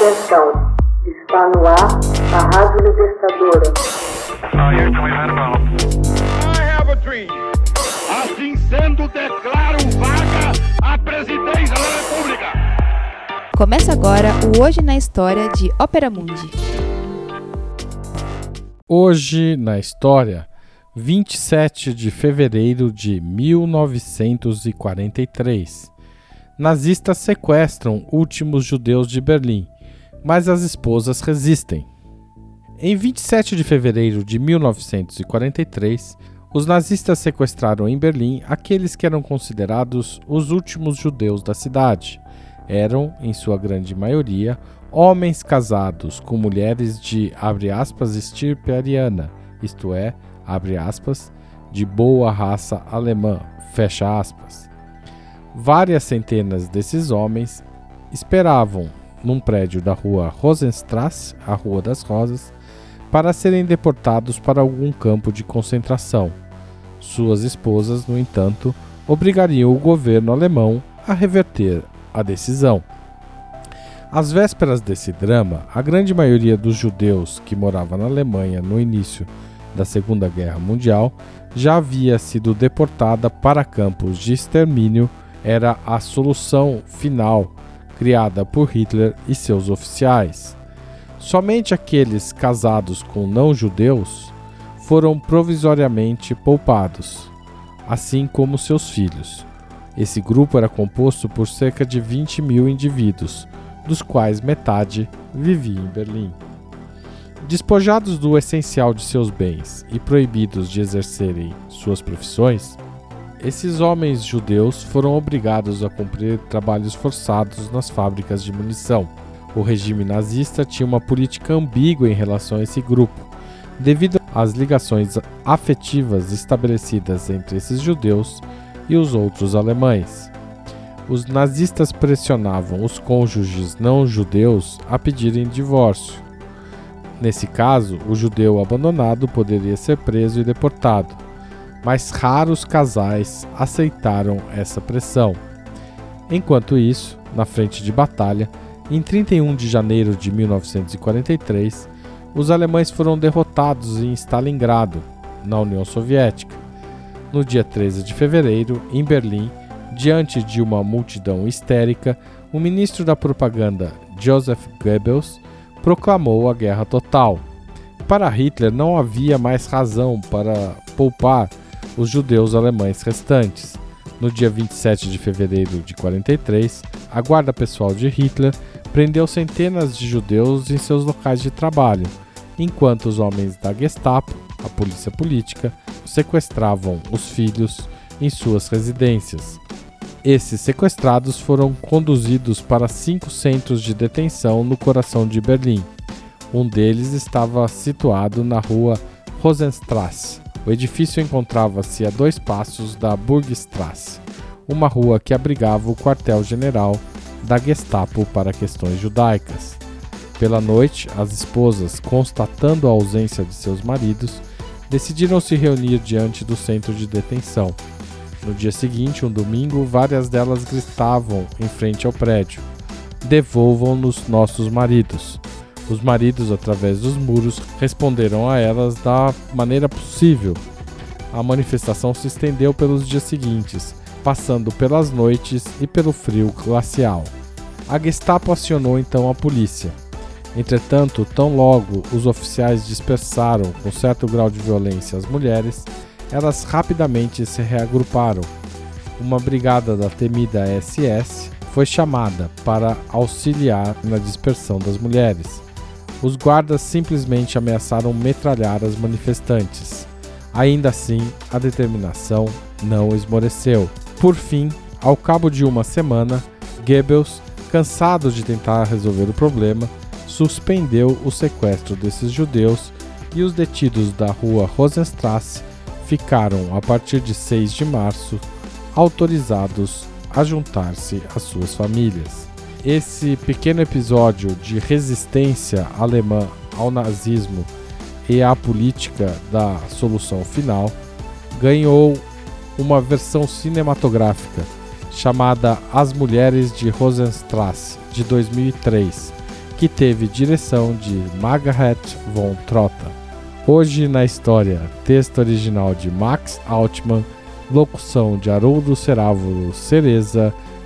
Atenção, está no ar a Rádio Libertadora. Assim sendo, declaro vaga a presidência da República. Começa agora o Hoje na História de Ópera Mundi. Hoje na História, 27 de fevereiro de 1943. Nazistas sequestram últimos judeus de Berlim, mas as esposas resistem. Em 27 de fevereiro de 1943, os nazistas sequestraram em Berlim aqueles que eram considerados os últimos judeus da cidade. Eram, em sua grande maioria, homens casados com mulheres de, abre aspas, estirpe ariana, isto é, abre aspas, de boa raça alemã, fecha aspas. Várias centenas desses homens esperavam num prédio da rua Rosenstrasse, a Rua das Rosas, para serem deportados para algum campo de concentração. Suas esposas, no entanto, obrigariam o governo alemão a reverter a decisão. Às vésperas desse drama, a grande maioria dos judeus que morava na Alemanha no início da Segunda Guerra Mundial já havia sido deportada para campos de extermínio era a solução final criada por Hitler e seus oficiais. Somente aqueles casados com não-judeus foram provisoriamente poupados, assim como seus filhos. Esse grupo era composto por cerca de 20 mil indivíduos, dos quais metade vivia em Berlim. Despojados do essencial de seus bens e proibidos de exercerem suas profissões, esses homens judeus foram obrigados a cumprir trabalhos forçados nas fábricas de munição. O regime nazista tinha uma política ambígua em relação a esse grupo, devido às ligações afetivas estabelecidas entre esses judeus e os outros alemães. Os nazistas pressionavam os cônjuges não judeus a pedirem divórcio. Nesse caso, o judeu abandonado poderia ser preso e deportado mas raros casais aceitaram essa pressão. Enquanto isso, na frente de batalha, em 31 de janeiro de 1943, os alemães foram derrotados em Stalingrado, na União Soviética. No dia 13 de fevereiro, em Berlim, diante de uma multidão histérica, o ministro da propaganda Joseph Goebbels proclamou a guerra total. Para Hitler não havia mais razão para poupar os judeus alemães restantes. No dia 27 de fevereiro de 43, a guarda pessoal de Hitler prendeu centenas de judeus em seus locais de trabalho, enquanto os homens da Gestapo, a polícia política, sequestravam os filhos em suas residências. Esses sequestrados foram conduzidos para cinco centros de detenção no coração de Berlim. Um deles estava situado na rua Rosenstrasse, o edifício encontrava-se a dois passos da Burgstrasse, uma rua que abrigava o quartel-general da Gestapo para questões judaicas. Pela noite, as esposas, constatando a ausência de seus maridos, decidiram se reunir diante do centro de detenção. No dia seguinte, um domingo, várias delas gritavam em frente ao prédio: Devolvam-nos nossos maridos. Os maridos, através dos muros, responderam a elas da maneira possível. A manifestação se estendeu pelos dias seguintes, passando pelas noites e pelo frio glacial. A Gestapo acionou então a polícia. Entretanto, tão logo os oficiais dispersaram com certo grau de violência as mulheres, elas rapidamente se reagruparam. Uma brigada da temida SS foi chamada para auxiliar na dispersão das mulheres. Os guardas simplesmente ameaçaram metralhar as manifestantes. Ainda assim, a determinação não esmoreceu. Por fim, ao cabo de uma semana, Goebbels, cansado de tentar resolver o problema, suspendeu o sequestro desses judeus e os detidos da rua Rosenstrasse ficaram, a partir de 6 de março, autorizados a juntar-se às suas famílias esse pequeno episódio de resistência alemã ao nazismo e à política da solução final ganhou uma versão cinematográfica chamada As Mulheres de Rosenstrasse, de 2003, que teve direção de Margaret von Trotta. Hoje na história, texto original de Max Altman, locução de Haroldo Cerávulo Cereza,